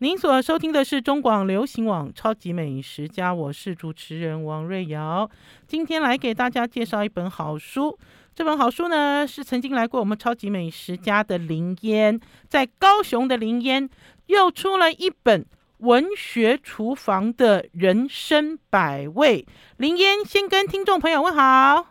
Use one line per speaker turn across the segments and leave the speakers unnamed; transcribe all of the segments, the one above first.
您所收听的是中广流行网《超级美食家》，我是主持人王瑞瑶。今天来给大家介绍一本好书。这本好书呢，是曾经来过我们《超级美食家》的林烟，在高雄的林烟又出了一本文学厨房的人生百味。林烟先跟听众朋友问好。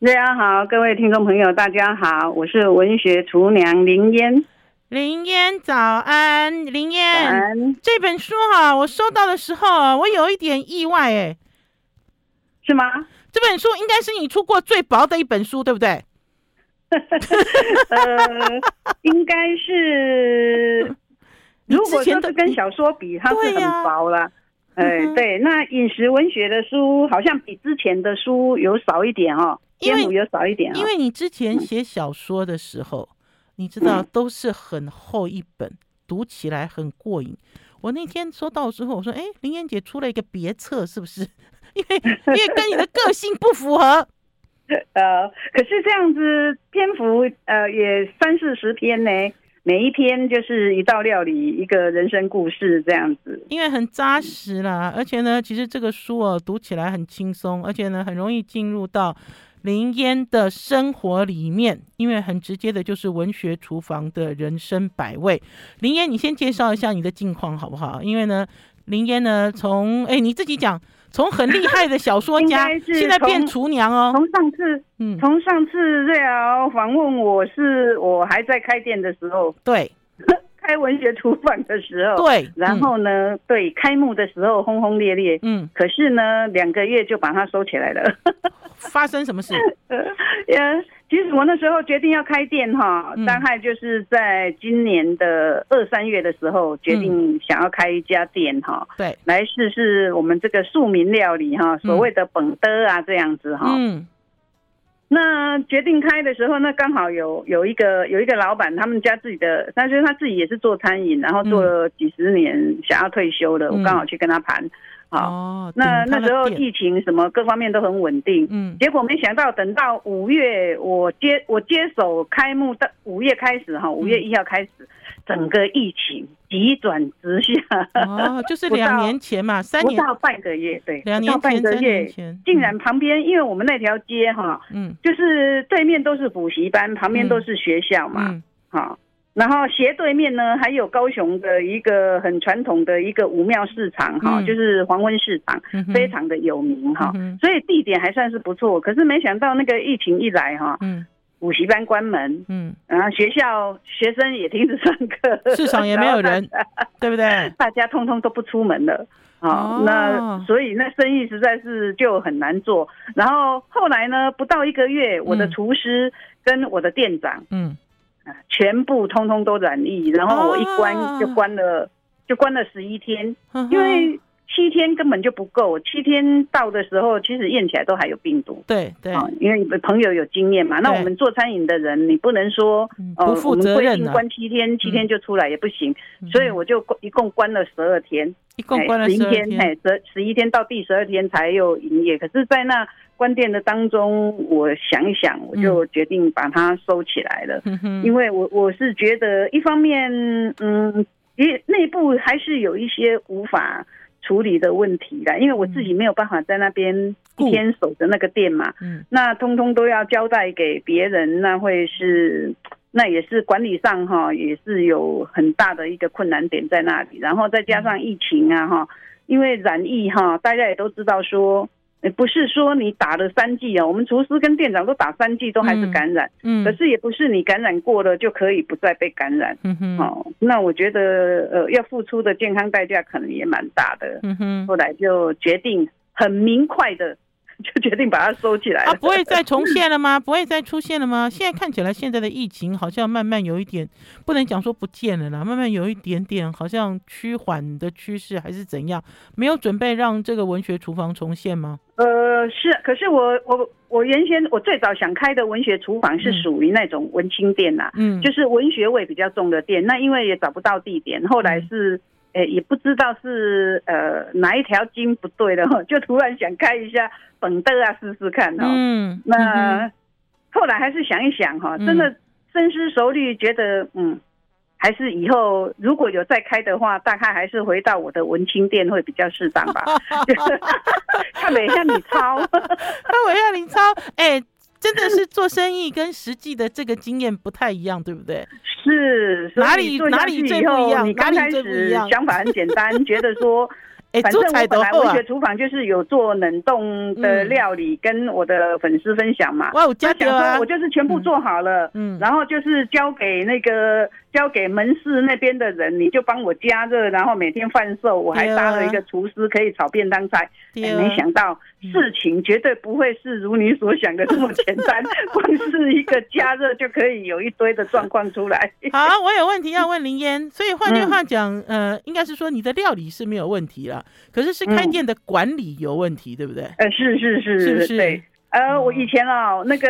大家好，各位听众朋友，大家好，我是文学厨娘林烟。
林烟早安，林烟，这本书哈、啊，我收到的时候，我有一点意外，哎，
是吗？
这本书应该是你出过最薄的一本书，对不对？
呃，应该是，如果说是跟小说比，它是很薄了。哎、啊，对，那饮食文学的书好像比之前的书有少一点哦，因为有少一点、哦，
因为你之前写小说的时候。嗯你知道都是很厚一本，嗯、读起来很过瘾。我那天收到之后，我说：“哎，林燕姐出了一个别册，是不是？因为因为跟你的个性不符合。”
呃，可是这样子篇幅呃也三四十篇呢，每一篇就是一道料理，一个人生故事这样子。
因为很扎实啦，而且呢，其实这个书哦读起来很轻松，而且呢很容易进入到。林烟的生活里面，因为很直接的，就是文学厨房的人生百味。林烟，你先介绍一下你的近况好不好？因为呢，林烟呢，从哎你自己讲，从很厉害的小说家，现在变厨娘哦。
从上次，嗯，从上次瑞瑶访问我是我还在开店的时候，
对。
开文学厨房的时候，
对，
然后呢，嗯、对，开幕的时候轰轰烈烈，嗯，可是呢，两个月就把它收起来了。
发生什么事？
呃，其实我那时候决定要开店哈，大概就是在今年的二三月的时候，决定想要开一家店哈，对、嗯，来试试我们这个庶民料理哈，所谓的本德啊这样子哈，嗯。那决定开的时候，那刚好有有一个有一个老板，他们家自己的，他说他自己也是做餐饮，然后做了几十年，想要退休了，我刚好去跟他谈。好，哦、那那时候疫情什么各方面都很稳定，嗯，结果没想到等到五月我接我接手开幕的五月开始哈，五月一号开始，嗯、整个疫情急转直下，
哦，就是两年前嘛，三年。
不到半个月，对，
两年前三年前，
竟然旁边，嗯、因为我们那条街哈，嗯，就是对面都是补习班，旁边都是学校嘛，嗯，好。然后斜对面呢，还有高雄的一个很传统的一个武庙市场哈，嗯、就是黄昏市场，嗯、非常的有名哈，嗯、所以地点还算是不错。可是没想到那个疫情一来哈，嗯，补习班关门，嗯，然后学校学生也停止上课，
市场也没有人，对不对？
大家通通都不出门了。啊，哦、那所以那生意实在是就很难做。然后后来呢，不到一个月，我的厨师跟我的店长，嗯。全部通通都染疫，然后我一关就关了，就关了十一天，因为七天根本就不够。七天到的时候，其实验起来都还有病毒。
对对，
因为朋友有经验嘛。那我们做餐饮的人，你不能说
不负责任，
关七天，七天就出来也不行。所以我就一共关了十二天，
一共关了十一天，
哎，十十一天到第十二天才有营业。可是，在那。关店的当中，我想一想，我就决定把它收起来了。嗯、因为我我是觉得，一方面，嗯，也内部还是有一些无法处理的问题啦，因为我自己没有办法在那边一天守着那个店嘛。嗯，那通通都要交代给别人，那会是，那也是管理上哈，也是有很大的一个困难点在那里。然后再加上疫情啊哈，因为染疫哈，大家也都知道说。不是说你打了三剂啊，我们厨师跟店长都打三剂都还是感染，嗯，可是也不是你感染过了就可以不再被感染，嗯哼，哦，那我觉得呃要付出的健康代价可能也蛮大的，嗯哼，后来就决定很明快的。就决定把它收起来了。啊，
不会再重现了吗？不会再出现了吗？现在看起来，现在的疫情好像慢慢有一点，不能讲说不见了啦，慢慢有一点点好像趋缓的趋势，还是怎样？没有准备让这个文学厨房重现吗？
呃，是，可是我我我原先我最早想开的文学厨房是属于那种文青店呐，嗯，就是文学味比较重的店。那因为也找不到地点，后来是。诶、欸，也不知道是呃哪一条筋不对了，就突然想开一下本德啊，试试看哦。嗯，那后来还是想一想哈，真的深思熟虑，觉得嗯，还是以后如果有再开的话，大概还是回到我的文青店会比较适当吧。看了一下你抄，
看美像你抄，哎、欸，真的是做生意跟实际的这个经验不太一样，对不对？
是哪里哪里最不一样？你刚开始想法很简单，觉得说。反正我本来文学厨房就是有做冷冻的料理，跟我的粉丝分享嘛。
哇！我
就是全部做好了，嗯，然后就是交给那个交给门市那边的人，你就帮我加热，然后每天贩售。我还搭了一个厨师，可以炒便当菜。没想到事情绝对不会是如你所想的这么简单，光是一个加热就可以有一堆的状况出来。
好，我有问题要问林嫣，所以换句话讲，呃，应该是说你的料理是没有问题了。可是是开店的管理有问题，嗯、对不对？
呃，是是是，是不是？对，呃，我以前啊、哦，那个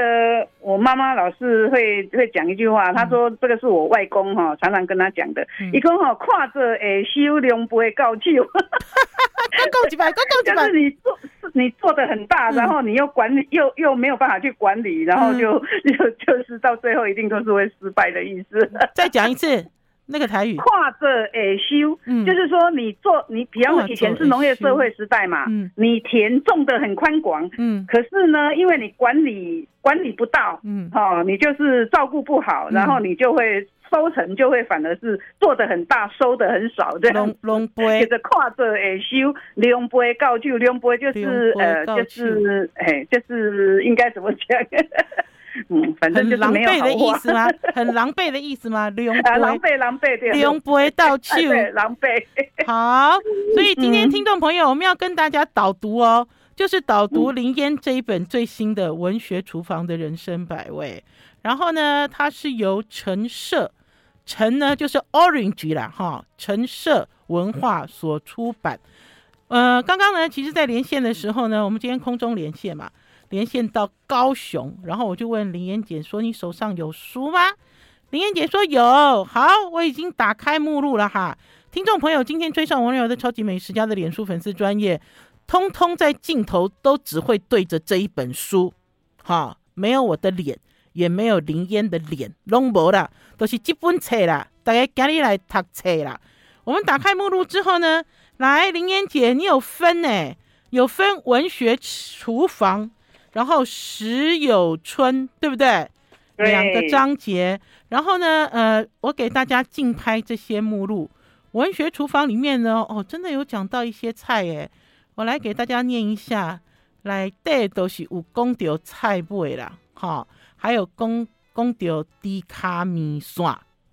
我妈妈老是会会讲一句话，她说这个是我外公哈、哦，常常跟她讲的，一公哈跨着诶修量不会告就，
告几百，告几百，
就是你做你做的很大，然后你又管理又又没有办法去管理，然后就 就就是到最后一定都是会失败的意思。
再讲一次。那个台语，
跨着诶修，嗯，就是说你做你，比方说以前是农业社会时代嘛，嗯，你田种的很宽广，嗯，可是呢，因为你管理管理不到，嗯，哦，你就是照顾不好，然后你就会收成就会反而是做的很大，收的很少，这样。
龙龙杯，
就是跨着诶修，龙杯告就龙杯，就是呃，就是哎，就是应该怎么讲？嗯，反正就是没有
很狼狈的意思吗？很狼狈的意思吗？两杯，
狼狈，狼
狈，对，
狼狈。
好，所以今天听众朋友，我们要跟大家导读哦，就是导读林嫣这一本最新的《文学厨房的人生百味》。然后呢，它是由陈设，陈呢就是 Orange 啦，哈，陈设文化所出版。呃，刚刚呢，其实在连线的时候呢，我们今天空中连线嘛。连线到高雄，然后我就问林嫣姐说：“你手上有书吗？”林嫣姐说：“有。”好，我已经打开目录了哈。听众朋友，今天追上王瑞瑶的超级美食家的脸书粉丝专业，通通在镜头都只会对着这一本书，哈，没有我的脸，也没有林嫣的脸，拢无啦，都是这本册啦。大家赶紧来读册啦。我们打开目录之后呢，来，林嫣姐，你有分呢，有分文学厨房。然后时有春，对不对？对，两个章节。然后呢，呃，我给大家竞拍这些目录。文学厨房里面呢，哦，真的有讲到一些菜诶，我来给大家念一下。来，这都是有讲到菜味啦，哈、哦，还有讲讲到低卡米线，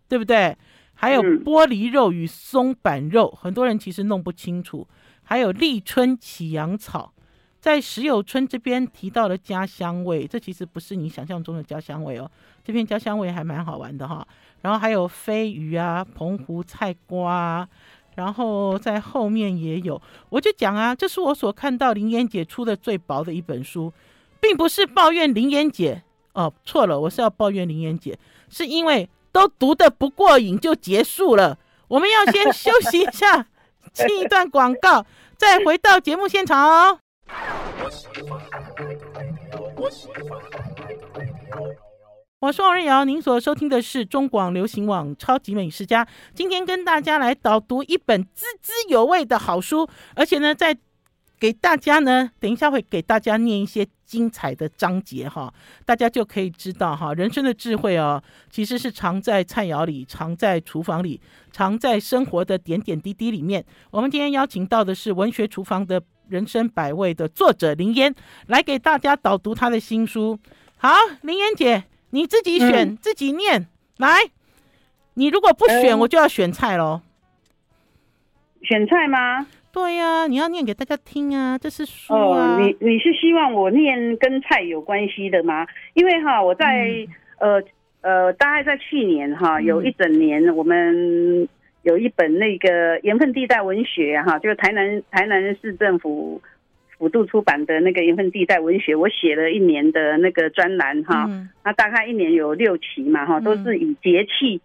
对不对？还有玻璃肉与松板肉，很多人其实弄不清楚。还有立春起阳草。在石友村这边提到了家乡味，这其实不是你想象中的家乡味哦。这片家乡味还蛮好玩的哈。然后还有飞鱼啊，澎湖菜瓜啊，然后在后面也有。我就讲啊，这是我所看到林妍姐出的最薄的一本书，并不是抱怨林妍姐哦，错了，我是要抱怨林妍姐，是因为都读的不过瘾就结束了。我们要先休息一下，进一段广告，再回到节目现场哦。我是王瑞瑶，您所收听的是中广流行网超级美食家。今天跟大家来导读一本滋滋有味的好书，而且呢，在给大家呢，等一下会给大家念一些精彩的章节哈，大家就可以知道哈，人生的智慧哦，其实是藏在菜肴里，藏在厨房里，藏在生活的点点滴滴里面。我们今天邀请到的是文学厨房的。人生百味的作者林嫣来给大家导读他的新书。好，林嫣姐，你自己选，嗯、自己念。来，你如果不选，我就要选菜喽。
选菜吗？
对呀、啊，你要念给大家听啊，这是书啊。
哦、你你是希望我念跟菜有关系的吗？因为哈，我在、嗯、呃呃，大概在去年哈，有一整年我们。有一本那个盐分地带文学哈，就是台南台南市政府辅助出版的那个盐分地带文学，我写了一年的那个专栏哈，那大概一年有六期嘛哈，都是以节气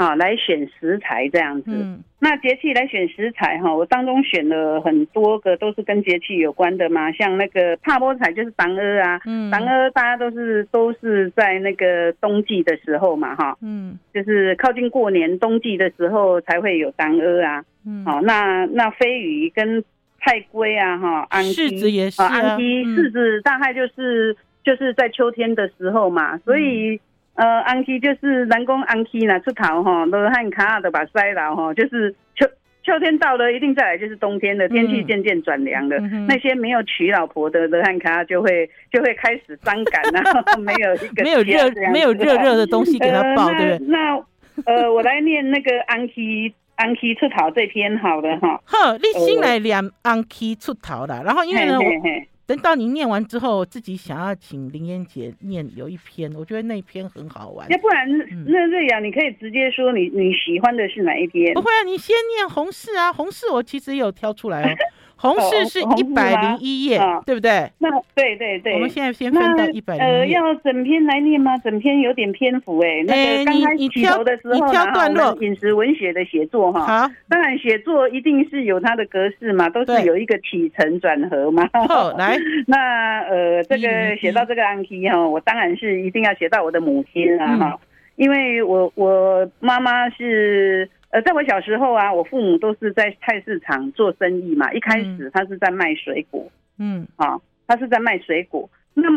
啊来选食材这样子。嗯、那节气来选食材哈，我当中选了很多个都是跟节气有关的嘛，像那个帕波菜就是当鹅啊，当鹅、嗯、大家都是都是在那个冬季的时候嘛哈，嗯，就是靠近过年冬季的时候才会有当鹅啊，嗯，好，那那飞鱼跟菜龟啊哈，
柿子也是啊，
柿子、柿子大概就是。就是在秋天的时候嘛，所以呃，安溪就是南宫安溪呢出逃哈，都汉卡尔的把塞了哈，就是秋秋天到了，一定再来就是冬天的天气渐渐转凉了，嗯、那些没有娶老婆的的汉卡尔就会就会开始伤感啊，没有一个
没有热没有热热的东西给他抱，呃、对不对？
那呃，我来念那个安溪安溪出逃这篇好了哈，
呵，你先来念安溪出逃了，然后因为呢。嘿嘿嘿等到你念完之后，自己想要请林燕姐念有一篇，我觉得那一篇很好玩。
要不然，嗯、那瑞阳，你可以直接说你你喜欢的是哪一篇？
不会啊，你先念红柿啊，红柿我其实有挑出来哦。红柿是一百零一页，哦、对不对？
那对对对，
我们现在先分到一百。
呃，要整篇来念吗？整篇有点篇幅哎。那个刚开始起头的时候，
你挑段落。
饮食文学的写作哈，好，当然写作一定是有它的格式嘛，都是有一个起承转合嘛。
好，来，
那呃，这个写到这个案题哈，我当然是一定要写到我的母亲啊哈，嗯、因为我我妈妈是。呃，在我小时候啊，我父母都是在菜市场做生意嘛。一开始他是在卖水果，嗯，啊，他是在卖水果。那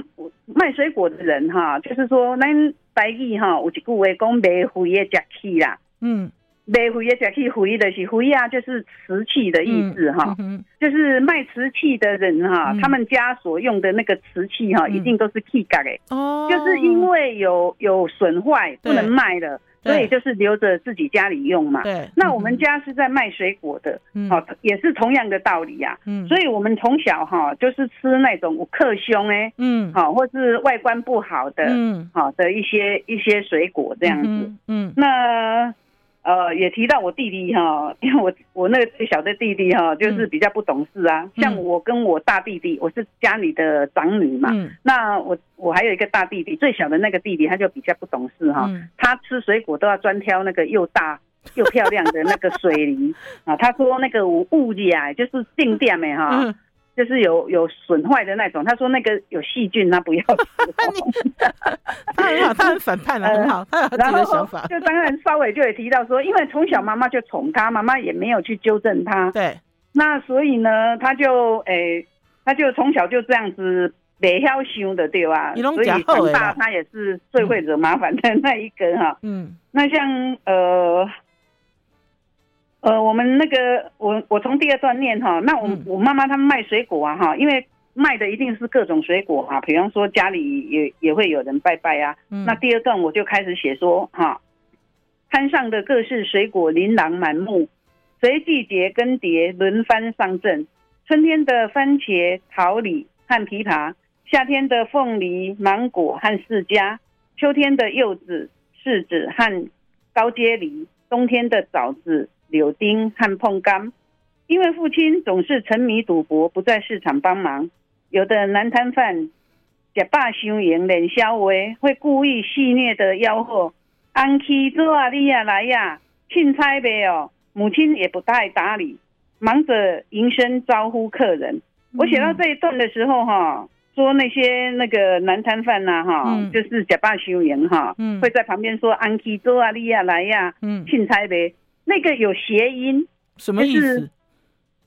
卖水果的人哈，就是说，咱台语哈有一句话讲，卖肥的吃气啦，嗯，卖肥的吃气，肥的是肥啊，就是瓷器的意思哈，就是卖瓷器的人哈，他们家所用的那个瓷器哈，一定都是 K 嘎的，哦，就是因为有有损坏不能卖了。所以就是留着自己家里用嘛。对。那我们家是在卖水果的，好、嗯，也是同样的道理呀、啊。嗯。所以我们从小哈就是吃那种克凶哎，嗯，好，或是外观不好的，嗯，好的一些一些水果这样子。嗯。嗯，那。呃，也提到我弟弟哈，因为我我那个最小的弟弟哈，就是比较不懂事啊。嗯、像我跟我大弟弟，我是家里的长女嘛。嗯、那我我还有一个大弟弟，最小的那个弟弟他就比较不懂事哈。嗯、他吃水果都要专挑那个又大又漂亮的那个水梨 啊。他说那个物呀，就是定店的哈。嗯就是有有损坏的那种，他说那个有细菌，他不要 吃。
他很好，他很反叛了，很好，他有自己的想法。
就当然稍微就有提到说，因为从小妈妈就宠他，妈妈也没有去纠正他。对。那所以呢，他就诶，他就从小就这样子没晓想的，对吧？所以长大他也是最会惹麻烦的那一个哈。嗯。那像呃。呃，我们那个，我我从第二段念哈，那我我妈妈他们卖水果啊哈，因为卖的一定是各种水果啊，比方说家里也也会有人拜拜啊。嗯、那第二段我就开始写说哈，摊上的各式水果琳琅满目，随季节更迭轮番上阵。春天的番茄、桃李和枇杷，夏天的凤梨、芒果和释迦，秋天的柚子、柿子和高阶梨，冬天的枣子。柳丁和碰柑，因为父亲总是沉迷赌博，不在市场帮忙。有的男摊贩假扮收银冷笑话，会故意戏谑的吆喝：“安琪做啊，你呀来呀，凊彩呗哦。”母亲也不太搭理，忙着迎声招呼客人。我写到这一段的时候，哈，说那些那个男摊贩呐，哈，就是假扮收银哈，会在旁边说：“安琪做啊，你呀来呀，凊彩呗。”那个有谐音，
什么意思？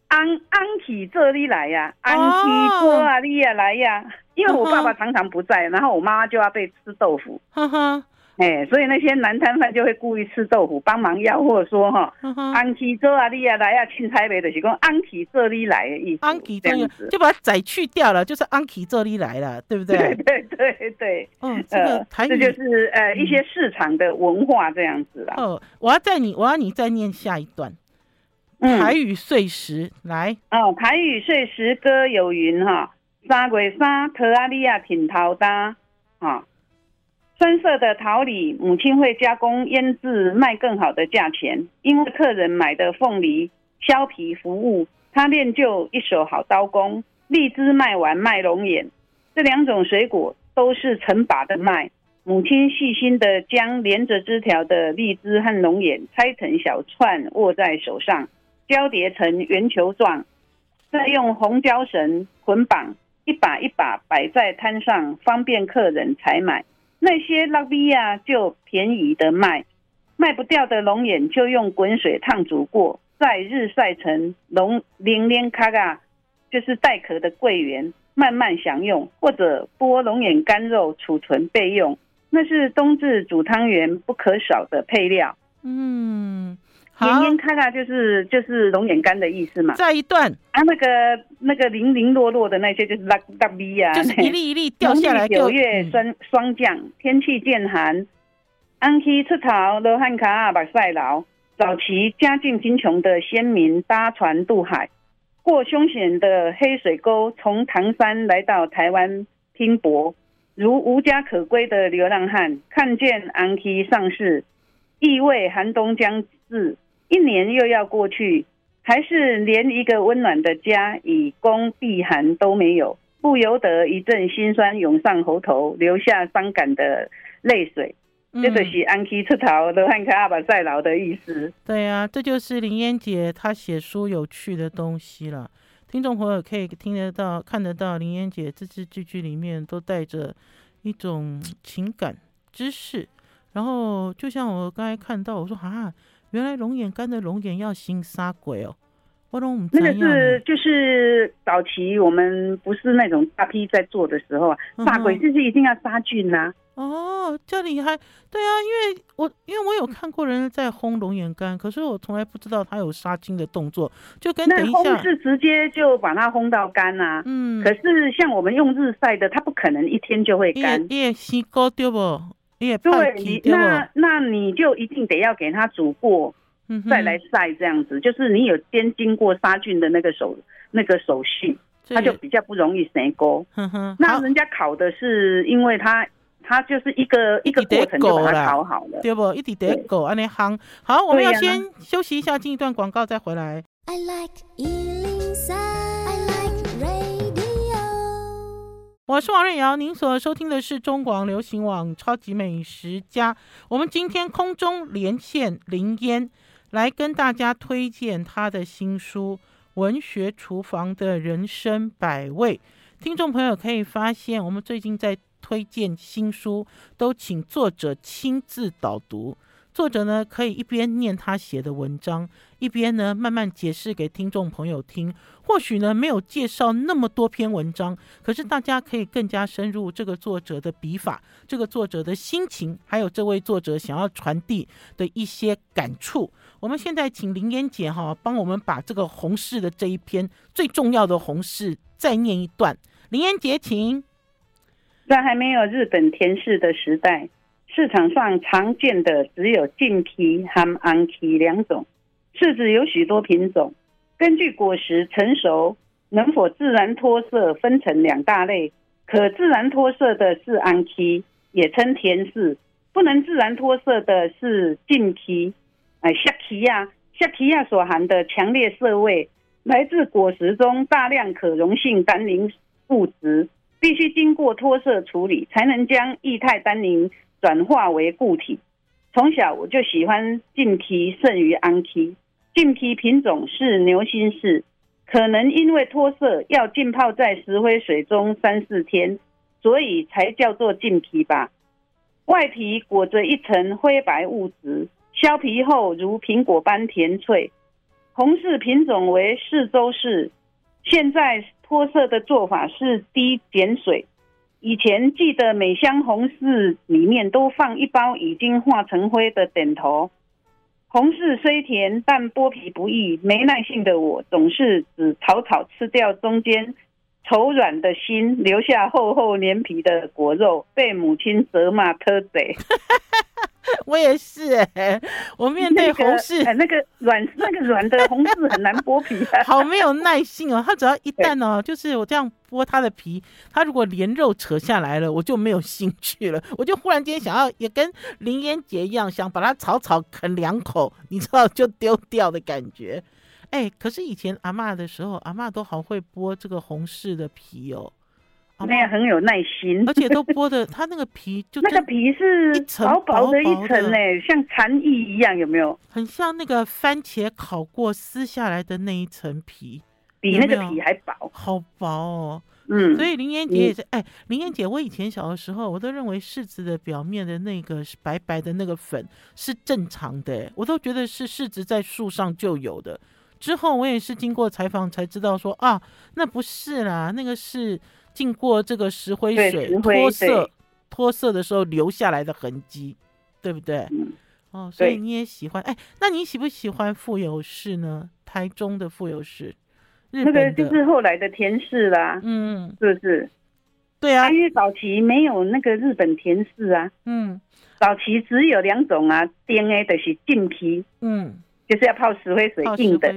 安安起这里来呀，安琪过啊，利亚来呀。因为我爸爸常常不在，然后我妈妈就要被吃豆腐。呵呵哎，所以那些男摊贩就会故意吃豆腐，帮忙吆喝说哈，安琪做啊，利亚来啊去台北的是讲安琪这里来的意思。安琪这样子就
把仔去掉了，就是安琪这里来了，对不对？
对对对对。嗯，这个台语这就是呃一些市场的文化这样子啦。
哦，我要在你，我要你再念下一段。台语碎石来
哦，台语碎石歌有云哈，三月三，桃阿利亚挺桃搭啊。酸涩的桃李，母亲会加工腌制，卖更好的价钱。因为客人买的凤梨削皮服务，她练就一手好刀工。荔枝卖完卖龙眼，这两种水果都是成把的卖。母亲细心的将连着枝条的荔枝和龙眼拆成小串，握在手上，交叠成圆球状，再用红胶绳捆绑，一把一把摆在摊上，方便客人采买。那些拉比亚就便宜的卖，卖不掉的龙眼就用滚水烫煮过，再日晒成龙零连卡嘎，就是带壳的桂圆，慢慢享用，或者剥龙眼干肉储存备用。那是冬至煮汤圆不可少的配料。
嗯，
连连卡卡就是就是龙眼干的意思嘛。
再一段
啊，那个那个零零落落的那些就是拉拉米啊，
就是一粒一粒掉下来。
九月霜霜降，天气渐寒，安溪出逃罗汉卡把赛劳。早期家境贫穷的先民搭船渡海，过凶险的黑水沟，从唐山来到台湾拼搏。如无家可归的流浪汉，看见安溪上市，意味寒冬将至，一年又要过去，还是连一个温暖的家以供避寒都没有，不由得一阵心酸涌上喉头，流下伤感的泪水。嗯、这就是安溪出逃，罗汉脚仔目屎流的意思。
对、啊，这就是林烟姐她写书有趣的东西了。听众朋友可以听得到、看得到，林烟姐字字句句里面都带着一种情感、知识。然后，就像我刚才看到，我说啊，原来龙眼干的龙眼要行杀鬼哦。
那个是就是早期我们不是那种大批在做的时候啊，杀鬼就是一定要杀菌呐、啊。
哦，这里还对啊，因为我因为我有看过人在烘龙眼干，可是我从来不知道他有杀菌的动作，就跟等一下
那烘是直接就把它烘到干啊。嗯，可是像我们用日晒的，它不可能一天就会干。
也洗过对不？也
对，你那那你就一定得要给它煮过，嗯、再来晒这样子，就是你有先经过杀菌的那个手那个手续，它就比较不容易生锅。那人家烤的是因为它。它就是一个一个过程就把它烤好了，
对不？一滴得狗安尼夯。好，我们要先休息一下，进一段广告再回来。I like 103, I like 我是王瑞瑶，您所收听的是中广流行网《超级美食家》。我们今天空中连线林烟，来跟大家推荐他的新书《文学厨房的人生百味》。听众朋友可以发现，我们最近在。推荐新书都请作者亲自导读，作者呢可以一边念他写的文章，一边呢慢慢解释给听众朋友听。或许呢没有介绍那么多篇文章，可是大家可以更加深入这个作者的笔法，这个作者的心情，还有这位作者想要传递的一些感触。我们现在请林烟姐哈帮我们把这个红柿的这一篇最重要的红柿再念一段。林烟姐，请。
在还没有日本田氏的时代，市场上常见的只有净皮和红皮两种。柿子有许多品种，根据果实成熟能否自然脱色，分成两大类。可自然脱色的是红皮，也称甜柿；不能自然脱色的是净皮。哎，色皮亚，色皮亚所含的强烈涩味，来自果实中大量可溶性单宁物质。必须经过脱色处理，才能将液态单宁转化为固体。从小我就喜欢净皮胜于安皮。净皮品种是牛心柿，可能因为脱色要浸泡在石灰水中三四天，所以才叫做净皮吧。外皮裹着一层灰白物质，削皮后如苹果般甜脆。红柿品种为四州柿，现在。脱色的做法是滴碱水。以前记得每箱红柿里面都放一包已经化成灰的点头。红柿虽甜，但剥皮不易。没耐性的我总是只草草吃掉中间稠软的心，留下厚厚连皮的果肉，被母亲责骂偷贼。
我也是 我面对红柿，
那个软、那个、那个软的红柿很难剥皮，
好没有耐性哦。它只要一旦哦，就是我这样剥它的皮，它如果连肉扯下来了，我就没有兴趣了。我就忽然间想要也跟林烟姐一样，想把它草草啃两口，你知道就丢掉的感觉。哎，可是以前阿嬷的时候，阿嬷都好会剥这个红柿的皮哦。
那样很有耐心，
而且都剥的，它那个皮就
那个皮是薄薄的一层哎，像蝉翼一样，有没有？
很像那个番茄烤过撕下来的那一层皮，
比那个皮还薄，
好薄哦。
嗯，
所以林妍姐也是，哎、嗯，林妍姐，我以前小的时候，我都认为柿子的表面的那个白白的那个粉是正常的，我都觉得是柿子在树上就有的。之后我也是经过采访才知道说啊，那不是啦，那个是经过这个石灰水脱色脱色的时候留下来的痕迹，对不对？
嗯、
哦，所以你也喜欢，哎，那你喜不喜欢富有柿呢？台中的富有柿。
那个就是后来的田氏啦，
嗯，
是不是？
对啊，
因为早期没有那个日本田氏啊，
嗯，
早期只有两种啊，DNA 的是净皮，
嗯，
就是要泡石灰水硬的，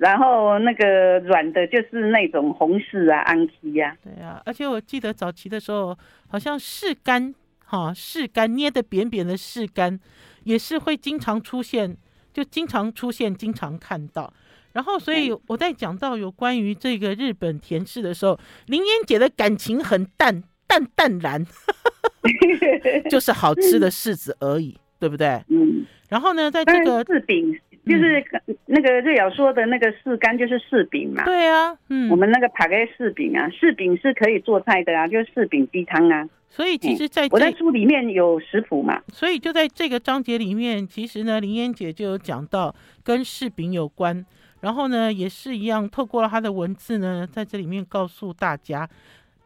然后那个软的就是那种红柿啊，安琪呀，
对啊，而且我记得早期的时候，好像柿干，哈，柿干捏的扁扁的柿干，也是会经常出现，就经常出现，经常看到。然后，所以我在讲到有关于这个日本甜柿的时候，林妍姐的感情很淡淡淡然，就是好吃的柿子而已，对不对？
嗯。
然后呢，在这个
柿饼，就是那个瑞瑶说的那个柿干，就是柿饼嘛。
对啊，嗯。
我们那个帕给柿饼啊，柿饼是可以做菜的啊，就是柿饼鸡汤啊。
所以其实在，在
我在书里面有食谱嘛，
所以就在这个章节里面，其实呢，林燕姐就有讲到跟柿饼有关。然后呢，也是一样，透过了他的文字呢，在这里面告诉大家，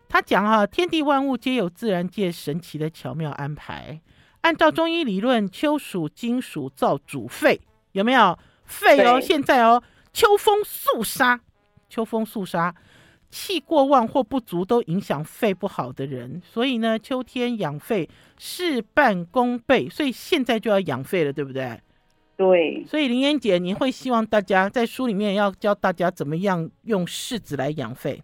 他讲啊，天地万物皆有自然界神奇的巧妙安排。按照中医理论，秋属金属造主肺，有没有肺哦？现在哦，秋风肃杀，秋风肃杀，气过旺或不足都影响肺不好的人。所以呢，秋天养肺事半功倍，所以现在就要养肺了，对不对？
对，
所以林妍姐，你会希望大家在书里面要教大家怎么样用柿子来养肺？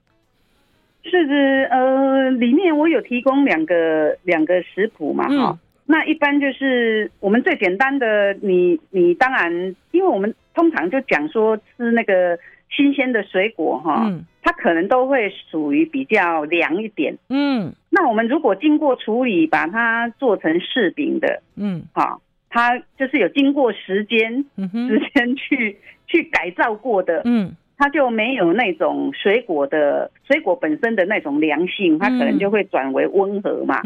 柿子，呃，里面我有提供两个两个食谱嘛，哈、嗯，那一般就是我们最简单的，你你当然，因为我们通常就讲说吃那个新鲜的水果，哈、嗯，它可能都会属于比较凉一点，
嗯，
那我们如果经过处理，把它做成柿饼的，
嗯，
好。它就是有经过时间，
嗯，
时间去去改造过的，
嗯，
它就没有那种水果的水果本身的那种凉性，它可能就会转为温和嘛。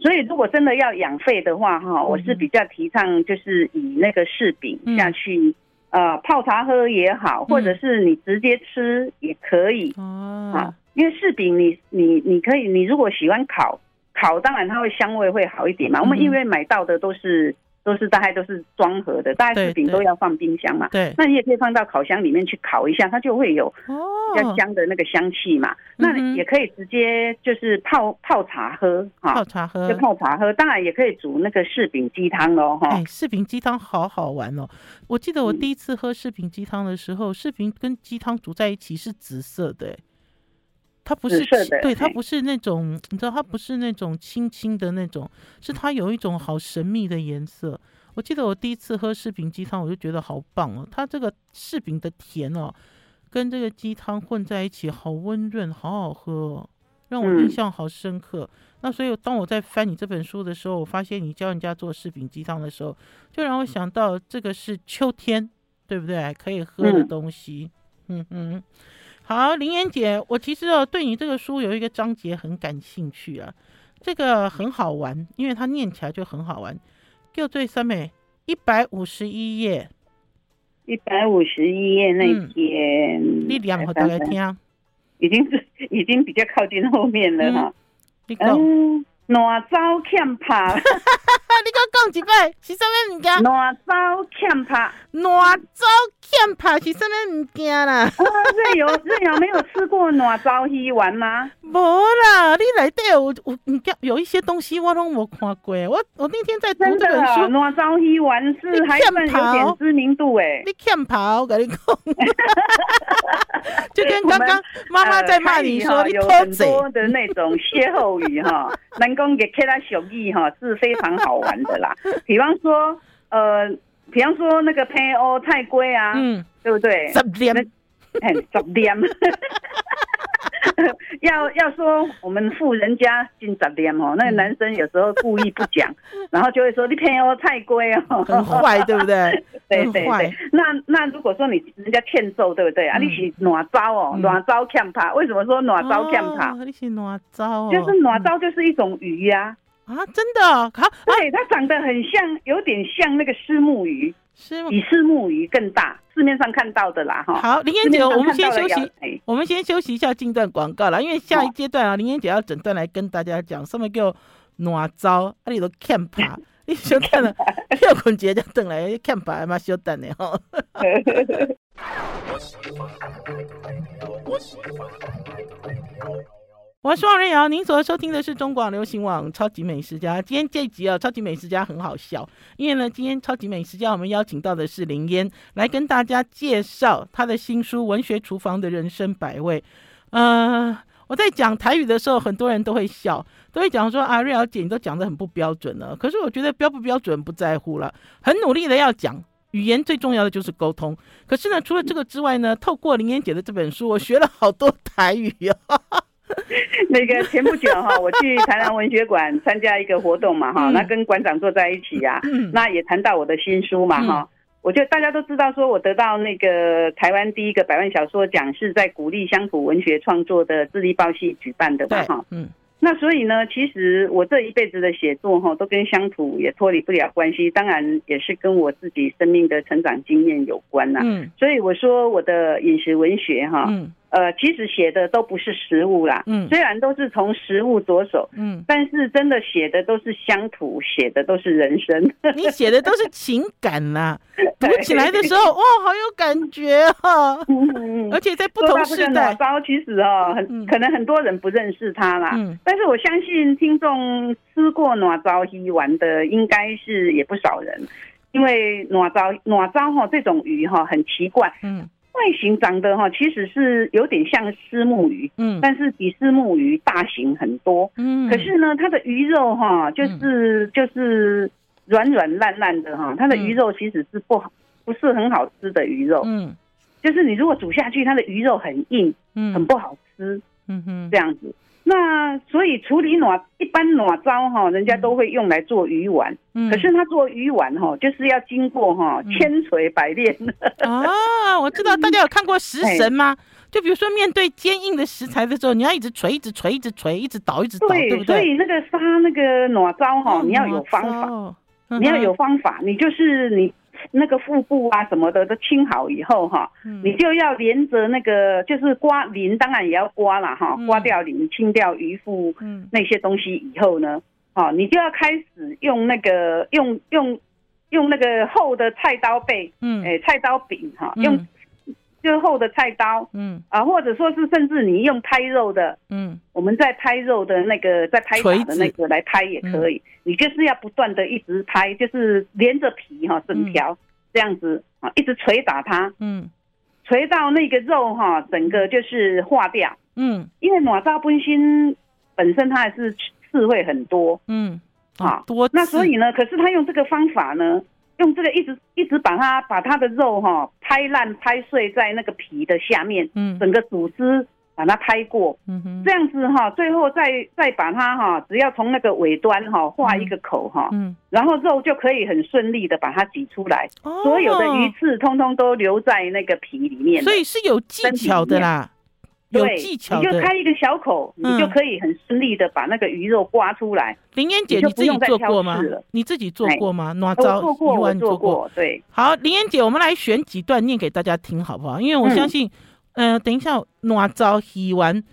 所以如果真的要养肺的话，哈，我是比较提倡就是以那个柿饼下去，呃，泡茶喝也好，或者是你直接吃也可以，
哦，
因为柿饼你你你可以，你如果喜欢烤烤，当然它会香味会好一点嘛。我们因为买到的都是。都是大概都是装盒的，大概柿饼都要放冰箱嘛。
对，
那你也可以放到烤箱里面去烤一下，它就会有比较香的那个香气嘛。哦、那你也可以直接就是泡泡茶喝，哈，
泡茶喝
就泡茶喝。当然也可以煮那个柿饼鸡汤喽，哈。
哎，柿饼鸡汤好好玩哦！我记得我第一次喝柿饼鸡汤的时候，柿饼跟鸡汤煮在一起是紫色的。它不是，对，它不是那种，你知道，它不是那种青青的那种，是它有一种好神秘的颜色。我记得我第一次喝柿饼鸡汤，我就觉得好棒哦，它这个柿饼的甜哦，跟这个鸡汤混在一起，好温润，好好喝哦，让我印象好深刻。嗯。那所以当我在翻你这本书的时候，我发现你教人家做柿饼鸡汤的时候，就让我想到这个是秋天，对不对？可以喝的东西，嗯嗯。好，林妍姐，我其实哦对你这个书有一个章节很感兴趣啊，这个很好玩，因为它念起来就很好玩。就最上面一百五十一页，
一百五十一页那篇，
嗯、你念给大家听，
已经是已经比较靠近后面了哈。
你讲。
烂糟欠拍，
你给我讲一摆，是啥物物件？
烂糟欠拍，
烂糟欠拍是啥物物件啦？
瑞 瑶，瑞瑶没有吃过烂糟鱼丸吗？
无啦，你来对有有你有一些东西我都没看过。我我那天在读这本书，
烂糟鱼丸是还算有点知名度诶。
你欠跑，我跟你讲，就跟刚刚妈妈在骂你说你偷贼。有很
多的那种歇后语哈。讲给其他小艺哈是非常好玩的啦，比方说呃，比方说那个配欧太贵啊，
嗯，
对不对？
十点，
哎，十点，要要说我们富人家进杂店哦，那个男生有时候故意不讲，然后就会说你骗我菜龟哦，
很坏，对不对？
对对对。那那如果说你人家欠揍，对不对啊？你是哪招哦？哪招欠他？为什么说哪招欠他？
你是暖招？
就是哪招就是一种鱼呀。
啊，真的好，
对，它长得很像，有点像那个虱目鱼，比虱目鱼更大，市面上看到的啦，哈。
好，林燕姐，我们先休息，我们先休息一下，进段广告了，因为下一阶段啊，林燕姐要整段来跟大家讲，什么叫暖招，啊，你都看怕，你小等了，要困节就等来看怕嘛，小等的哈。我是王瑞瑶，您所收听的是中广流行网《超级美食家》。今天这一集啊，《超级美食家》很好笑，因为呢，今天《超级美食家》我们邀请到的是林嫣，来跟大家介绍他的新书《文学厨房的人生百味》。呃，我在讲台语的时候，很多人都会笑，都会讲说啊，瑞瑶姐你都讲得很不标准了。可是我觉得标不标准不在乎了，很努力的要讲语言，最重要的就是沟通。可是呢，除了这个之外呢，透过林嫣姐的这本书，我学了好多台语哟。
那个前不久哈，我去台南文学馆参加一个活动嘛哈，那跟馆长坐在一起呀，那也谈到我的新书嘛哈，我觉得大家都知道说我得到那个台湾第一个百万小说奖是在鼓励乡土文学创作的智力报系举办的嘛哈，嗯，那所以呢，其实我这一辈子的写作哈，都跟乡土也脱离不了关系，当然也是跟我自己生命的成长经验有关呐，嗯，所以我说我的饮食文学哈，嗯。呃，其实写的都不是食物啦，嗯，虽然都是从食物着手，嗯，但是真的写的都是乡土，写的都是人生。
你写的都是情感呐、啊，读起来的时候，哇，好有感觉哈、啊，嗯，而且在不同时代，
糟其实哦，很可能很多人不认识他啦，嗯，但是我相信听众吃过暖糟鱼丸的，应该是也不少人，因为暖糟暖糟哈这种鱼哈很奇怪，嗯。外形长得哈，其实是有点像丝木鱼，嗯，但是比丝木鱼大型很多，嗯，可是呢，它的鱼肉哈，就是就是软软烂烂的哈，它的鱼肉其实是不好，不是很好吃的鱼肉，嗯，就是你如果煮下去，它的鱼肉很硬，嗯，很不好吃，嗯哼，这样子。那所以处理暖一般暖糟哈，人家都会用来做鱼丸。嗯，可是他做鱼丸哈，就是要经过哈千锤百炼。
哦，我知道 大家有看过食神吗？就比如说面对坚硬的食材的时候，你要一直锤，一直锤，一直锤，一直捣，一直捣，对不对？
所以那个杀那个暖糟哈，你要有方法，你要有方法，你就是你。那个腹部啊什么的都清好以后哈，你就要连着那个就是刮鳞，当然也要刮了哈，刮掉鳞，清掉鱼腹那些东西以后呢，哦，你就要开始用那个用用用那个厚的菜刀背，嗯，哎，菜刀柄哈，用就厚的菜刀，嗯。啊，或者说是甚至你用拍肉的，嗯，我们在拍肉的那个在拍打的那个来拍也可以，你就是要不断的一直拍，就是连着皮哈，整条。这样子啊，一直捶打它，嗯，捶到那个肉哈，整个就是化掉，嗯，因为马扎本身本身它还是刺会很多，嗯，啊，多，那所以呢，可是他用这个方法呢，用这个一直一直把它把它的肉哈拍烂拍碎在那个皮的下面，嗯，整个组织。把它拍过，嗯哼，这样子哈，最后再再把它哈，只要从那个尾端哈画一个口哈，嗯，然后肉就可以很顺利的把它挤出来，哦，所有的鱼刺通通都留在那个皮里面，
所以是有技巧的啦，有技巧的，
你就开一个小口，你就可以很顺利的把那个鱼肉刮出来。
林燕姐，你自己做过吗？你自己做过吗？哪招鱼丸做过，
对。
好，林燕姐，我们来选几段念给大家听好不好？因为我相信。嗯、呃，等一下，哪糟鱼丸，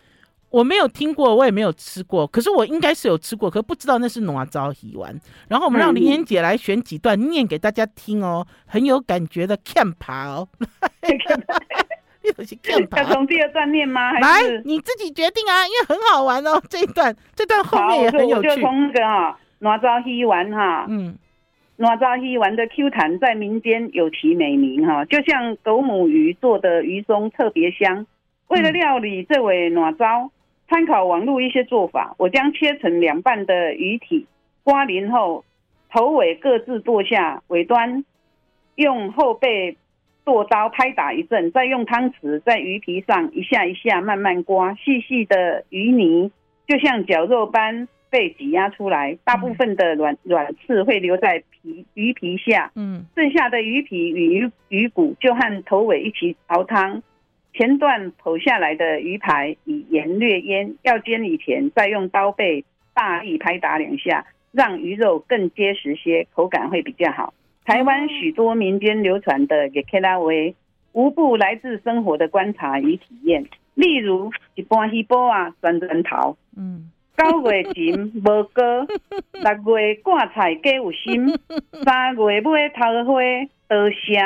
我没有听过，我也没有吃过，可是我应该是有吃过，可是不知道那是哪招鱼丸。然后我们让林燕姐来选几段念给大家听哦，很有感觉的看爬哦。
要从第二段念吗？
来，你自己决定啊，因为很好玩哦，这一段，这段后面也很有趣。
我就从那个哈，哪糟鱼丸哈，嗯。哪糟鱼丸的 Q 弹在民间有其美名哈，就像狗母鱼做的鱼松特别香。为了料理这尾哪糟，参考网络一些做法，我将切成两半的鱼体，刮鳞后头尾各自剁下，尾端用后背剁刀拍打一阵，再用汤匙在鱼皮上一下一下慢慢刮，细细的鱼泥就像绞肉般被挤压出来，大部分的软软刺会留在皮鱼皮下，嗯，剩下的鱼皮与鱼鱼骨就和头尾一起熬汤。前段剖下来的鱼排以盐略腌，要煎以前再用刀背大力拍打两下，让鱼肉更结实些，口感会比较好。台湾许多民间流传的也可以拉维无不来自生活的观察与体验。例如一般鱼煲啊，酸酸头，嗯，九月前无果，六月挂菜皆有心，三月尾桃花多谢，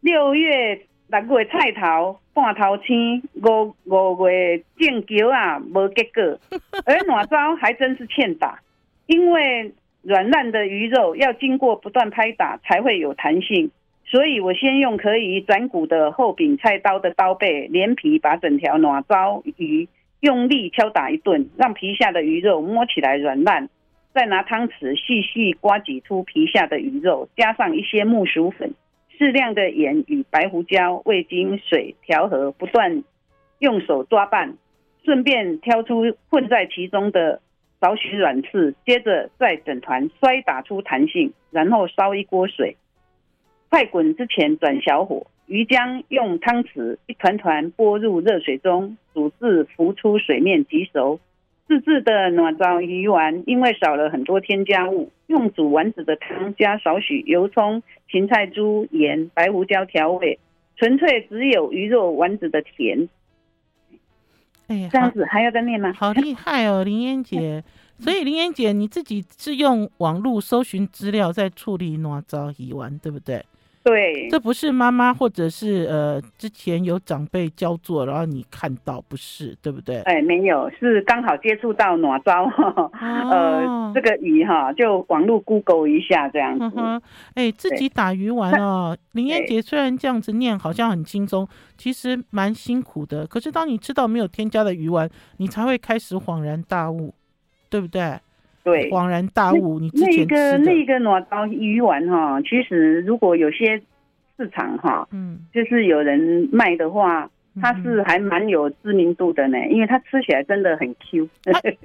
六月。六月菜头半头青，五五月种桥啊无结果，而暖糟还真是欠打，因为软烂的鱼肉要经过不断拍打才会有弹性，所以我先用可以斩骨的厚柄菜刀的刀背，连皮把整条暖糟鱼用力敲打一顿，让皮下的鱼肉摸起来软烂，再拿汤匙细细刮挤出皮下的鱼肉，加上一些木薯粉。适量的盐与白胡椒、味精、水调和，不断用手抓拌，顺便挑出混在其中的少许软刺，接着再整团摔打出弹性，然后烧一锅水，快滚之前转小火，鱼浆用汤匙一团团拨入热水中，煮至浮出水面即熟。自制的暖糟鱼丸，因为少了很多添加物，用煮丸子的汤加少许油葱、芹菜猪、盐、白胡椒调味，纯粹只有鱼肉丸子的甜。
哎，
这样子还要再念吗？
好厉害哦，林燕姐！所以林燕姐你自己是用网络搜寻资料在处理哪招鱼丸，对不对？
对，这
不是妈妈或者是呃之前有长辈教做，然后你看到不是，对不对？
哎，没有，是刚好接触到哪招，哦、呃，这个鱼哈，就网络 Google 一下这样子。
哎、嗯，自己打鱼丸哦。林燕姐虽然这样子念好像很轻松，其实蛮辛苦的。可是当你吃到没有添加的鱼丸，你才会开始恍然大悟，对不对？
对，
恍然大悟。你
那个那个暖糟鱼丸哈，其实如果有些市场哈，嗯，就是有人卖的话，它是还蛮有知名度的呢，因为它吃起来真的很 Q。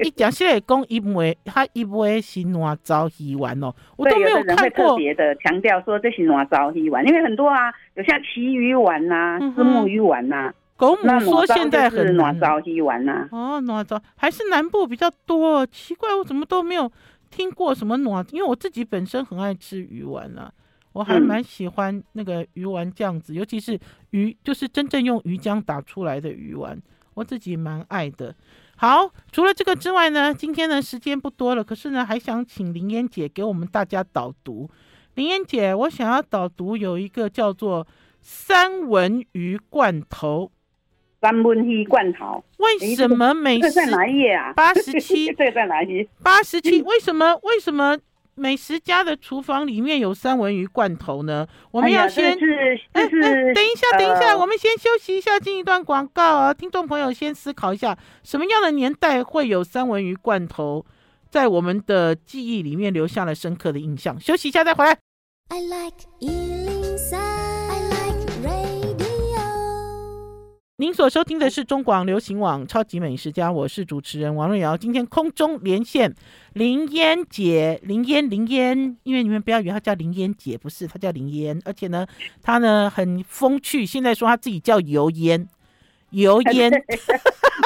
一讲起来讲一枚，它一枚是暖糟鱼丸哦，我都没有看过。有的人会特别的强调说这是暖糟鱼丸，因为很多啊，有像旗鱼丸呐、虱目鱼丸呐。狗母说现在很暖糟鱼丸呐，哦，暖糟还是南部比较多，奇怪，我怎么都没有听过什么暖，因为我自己本身很爱吃鱼丸啊，我还蛮喜欢那个鱼丸这样子，尤其是鱼，就是真正用鱼浆打出来的鱼丸，我自己蛮爱的。好，除了这个之外呢，今天呢时间不多了，可是呢还想请林燕姐给我们大家导读。林燕姐，我想要导读有一个叫做三文鱼罐头。
三文鱼罐头，
为什么美食？这
在哪一页啊？
八十七，
这在哪一页？
八十七，为什么？为什么美食家的厨房里面有三文鱼罐头呢？我们要先，
是是是，
等一下，等一下，我们先休息一下，进一段广告啊！听众朋友先思考一下，什么样的年代会有三文鱼罐头，在我们的记忆里面留下了深刻的印象？休息一下再回来。I like 您所收听的是中广流行网《超级美食家》，我是主持人王瑞瑶。今天空中连线林烟姐，林烟林烟，因为你们不要以为她叫林烟姐，不是，她叫林烟，而且呢，她呢很风趣，现在说她自己叫油烟。油 烟，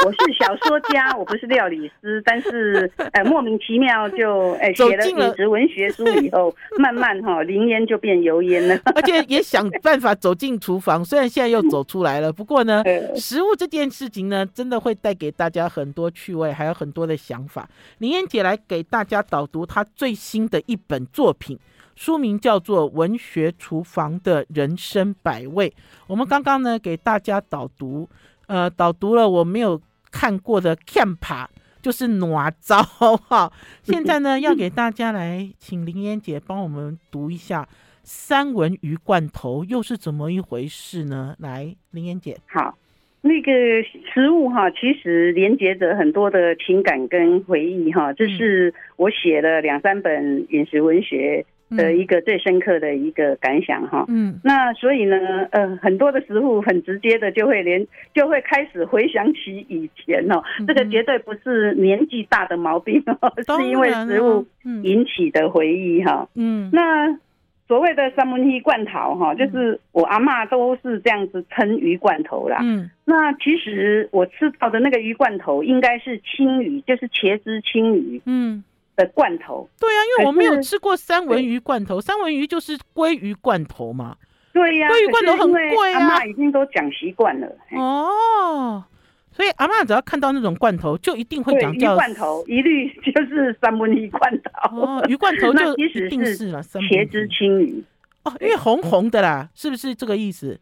我是小说家，我不是料理师，但是呃莫名其妙就呃写了饮食文学书以后，慢慢哈林烟就变油烟了，
而且也想 办法走进厨房，虽然现在又走出来了，不过呢，食物这件事情呢，真的会带给大家很多趣味，还有很多的想法。林燕姐来给大家导读她最新的一本作品，书名叫做《文学厨房的人生百味》。我们刚刚呢给大家导读。呃，导读了我没有看过的 camp 就是暖招哈。现在呢，要给大家来请林妍姐帮我们读一下三文鱼罐头又是怎么一回事呢？来，林妍姐，
好，那个食物哈，其实连接着很多的情感跟回忆哈。这是我写了两三本饮食文学的一个最深刻的一个感想哈。嗯，那所以呢，呃，很多的食物很直接的就会连就会开始回想起以前哦，这个绝对不是年纪大的毛病哦，是因为食物引起的回忆哈。嗯，那。所谓的三文鱼罐头哈，就是我阿嬷都是这样子称鱼罐头啦。嗯，那其实我吃到的那个鱼罐头应该是青鱼，就是茄汁青鱼。嗯，的罐头。
对呀、啊，因为我没有吃过三文鱼罐头，三文鱼就是鲑鱼罐头嘛。
对呀、啊，
鲑鱼罐头很贵啊。
阿妈已经都讲习惯了。
哦。所以阿妈只要看到那种罐头，就一定会讲叫鱼
罐头，一律就是三文鱼罐头。
哦，鱼罐头就 一定是了，
茄汁青鱼
哦，因为红红的啦，是不是这个意思？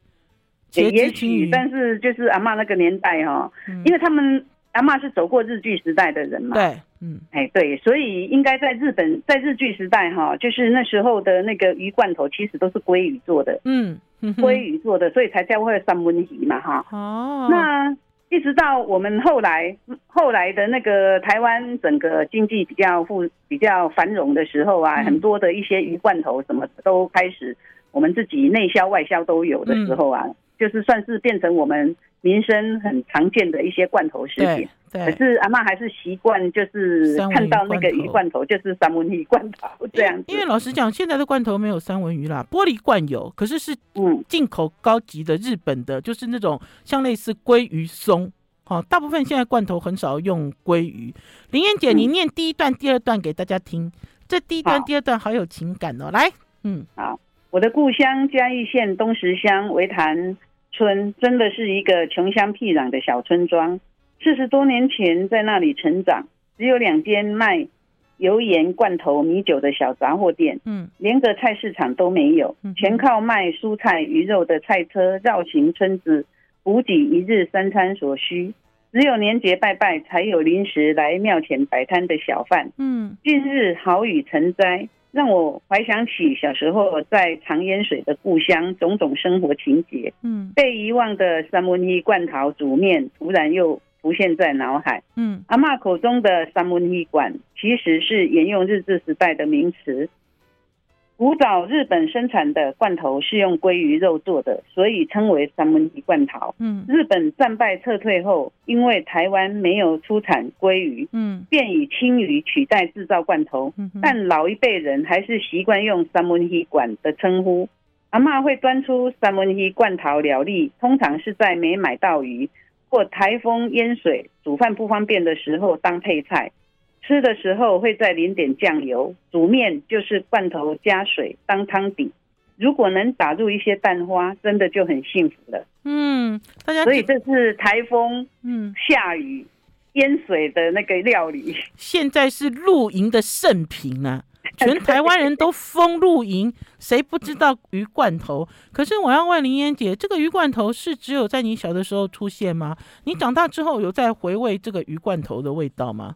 茄汁青鱼，但是就是阿妈那个年代哈，因为他们阿妈是走过日剧时代的人嘛，
对，嗯，
哎对，所以应该在日本在日剧时代哈，就是那时候的那个鱼罐头其实都是鲑鱼做的，嗯，鲑鱼做的，所以才叫会三文鱼嘛哈。哦，那。一直到我们后来后来的那个台湾整个经济比较富比较繁荣的时候啊，很多的一些鱼罐头什么都开始我们自己内销外销都有的时候啊，就是算是变成我们民生很常见的一些罐头食品。可是阿妈还是习惯，就是看到那个鱼罐头，就是三文鱼罐头这样子。
因为老实讲，现在的罐头没有三文鱼啦，玻璃罐有，可是是嗯进口高级的日本的，就是那种像类似鲑鱼松。好，大部分现在罐头很少用鲑鱼。林燕姐，你念第一段、第二段给大家听。这第一段、第二段好有情感哦。来，嗯，
好，我的故乡嘉义县东石乡维潭村，真的是一个穷乡僻壤的小村庄。四十多年前在那里成长，只有两间卖油盐罐头、米酒的小杂货店，嗯，连个菜市场都没有，全靠卖蔬菜、鱼肉的菜车绕行村子，补给一日三餐所需。只有年节拜拜才有临时来庙前摆摊的小贩。嗯，近日好雨成灾，让我怀想起小时候在长烟水的故乡种种生活情节。嗯，被遗忘的三文鱼罐头煮面突然又。浮现在脑海。嗯，阿妈口中的三文鱼罐其实是沿用日治时代的名词。古早日本生产的罐头是用鲑鱼肉做的，所以称为三文鱼罐头。嗯，日本战败撤退后，因为台湾没有出产鲑鱼，嗯，便以青鱼取代制造罐头。但老一辈人还是习惯用三文鱼罐的称呼。阿嬷会端出三文鱼罐头料理，通常是在没买到鱼。或台风淹水，煮饭不方便的时候当配菜，吃的时候会再淋点酱油。煮面就是罐头加水当汤底，如果能打入一些蛋花，真的就很幸福了。嗯，大家所以这是台风，嗯，下雨淹水的那个料理，
现在是露营的盛品啊。全台湾人都疯露营，谁不知道鱼罐头？可是我要问林燕姐，这个鱼罐头是只有在你小的时候出现吗？你长大之后有在回味这个鱼罐头的味道吗？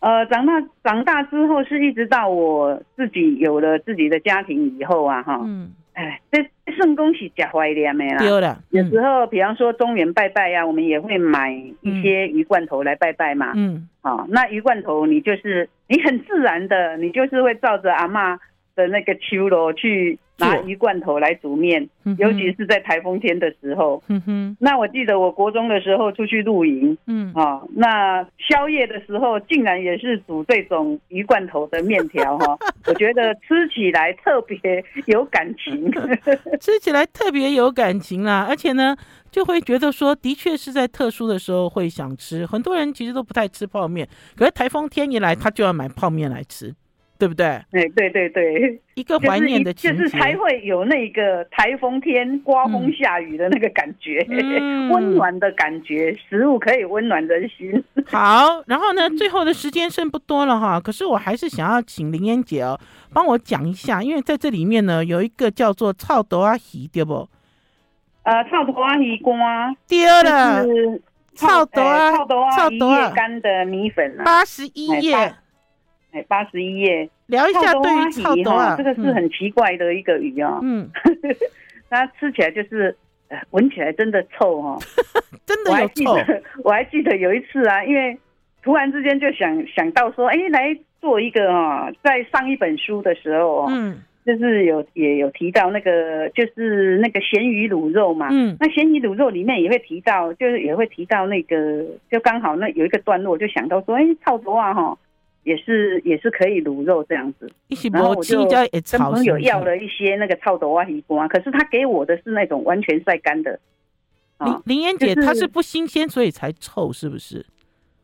呃，长大长大之后是一直到我自己有了自己的家庭以后啊，哈，嗯。哎，这圣公是假怀念没啦。有时候，比方说中原拜拜呀、啊，我们也会买一些鱼罐头来拜拜嘛。嗯，好，那鱼罐头你就是你很自然的，你就是会照着阿嬷的那个手路去。拿鱼罐头来煮面，尤其是在台风天的时候。嗯哼，那我记得我国中的时候出去露营，嗯啊，那宵夜的时候竟然也是煮这种鱼罐头的面条哈，我觉得吃起来特别有感情，
吃起来特别有感情啦，而且呢，就会觉得说，的确是在特殊的时候会想吃。很多人其实都不太吃泡面，可是台风天一来，他就要买泡面来吃。对不对？哎，
对对对，
一个怀念的情节，
就是才会有那个台风天刮风下雨的那个感觉，嗯、温暖的感觉，食物可以温暖人心。
好，然后呢，最后的时间剩不多了哈，可是我还是想要请林燕姐哦，帮我讲一下，因为在这里面呢，有一个叫做臭豆阿姨，对不？
呃，臭豆仔鱼干，
对了，臭豆啊，
臭豆仔，一叶干的米粉啊，
八十一页。
哎，八十一页，
聊一下对于臭豆
啊，这个是很奇怪的一个鱼啊。嗯，它吃起来就是，闻起来真的臭哦，
真的有臭。
我还记得，我还记得有一次啊，因为突然之间就想想到说，哎，来做一个啊，在上一本书的时候，嗯。就是有也有提到那个，就是那个咸鱼卤肉嘛。嗯，那咸鱼卤肉里面也会提到，就是也会提到那个，就刚好那有一个段落，就想到说，哎、欸，臭豆啊哈，也是也是可以卤肉这样子。然后我就跟朋友要了一些那个臭豆啊鱼瓜，可是他给我的是那种完全晒干的。
林林燕姐，它是不新鲜，所以才臭，是不是？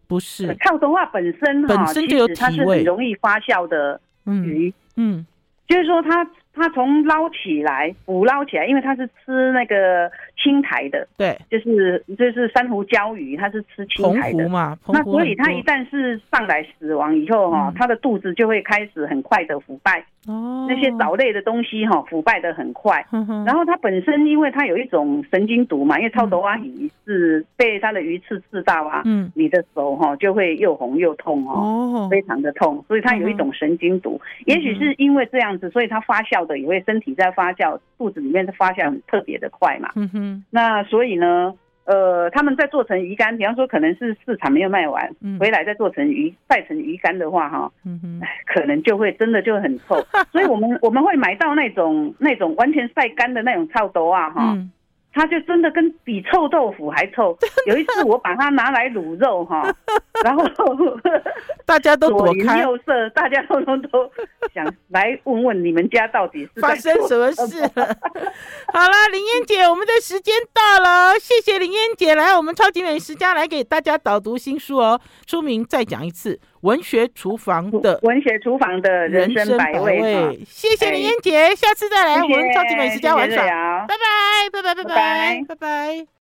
不是，
臭豆啊本身
本身就有体味，它是很
容易发酵的鱼。嗯。嗯就是说他，他他从捞起来，捕捞起来，因为他是吃那个青苔的，
对，
就是就是珊瑚礁鱼，它是吃青苔的。
嘛。
那所以它一旦是上来死亡以后哈，它、嗯、的肚子就会开始很快的腐败。哦，那些藻类的东西哈，腐败的很快。嗯、然后它本身，因为它有一种神经毒嘛，因为臭豆仔鱼是被它的鱼刺刺到啊，嗯，你的手哈就会又红又痛哦，非常的痛。所以它有一种神经毒，嗯、也许是因为这样子，所以它发酵的也会身体在发酵，肚子里面的发酵很特别的快嘛。嗯哼，那所以呢？呃，他们在做成鱼干，比方说可能是市场没有卖完，嗯、回来再做成鱼晒成鱼干的话，哈、嗯哼，可能就会真的就很臭。所以我们我们会买到那种那种完全晒干的那种臭豆啊，哈、嗯。它就真的跟比臭豆腐还臭。有一次我把它拿来卤肉哈，然后
大家都躲
开，右舍，大家通通都想来问问你们家到底是
发生什么事了。好了，林燕姐，我们的时间到了，谢谢林燕姐来我们超级美食家来给大家导读新书哦。书名再讲一次，《文学厨房的
文学厨房的人生百味》。
谢谢林燕姐，下次再来我们超级美食家玩耍。拜拜，拜拜，拜拜。拜拜。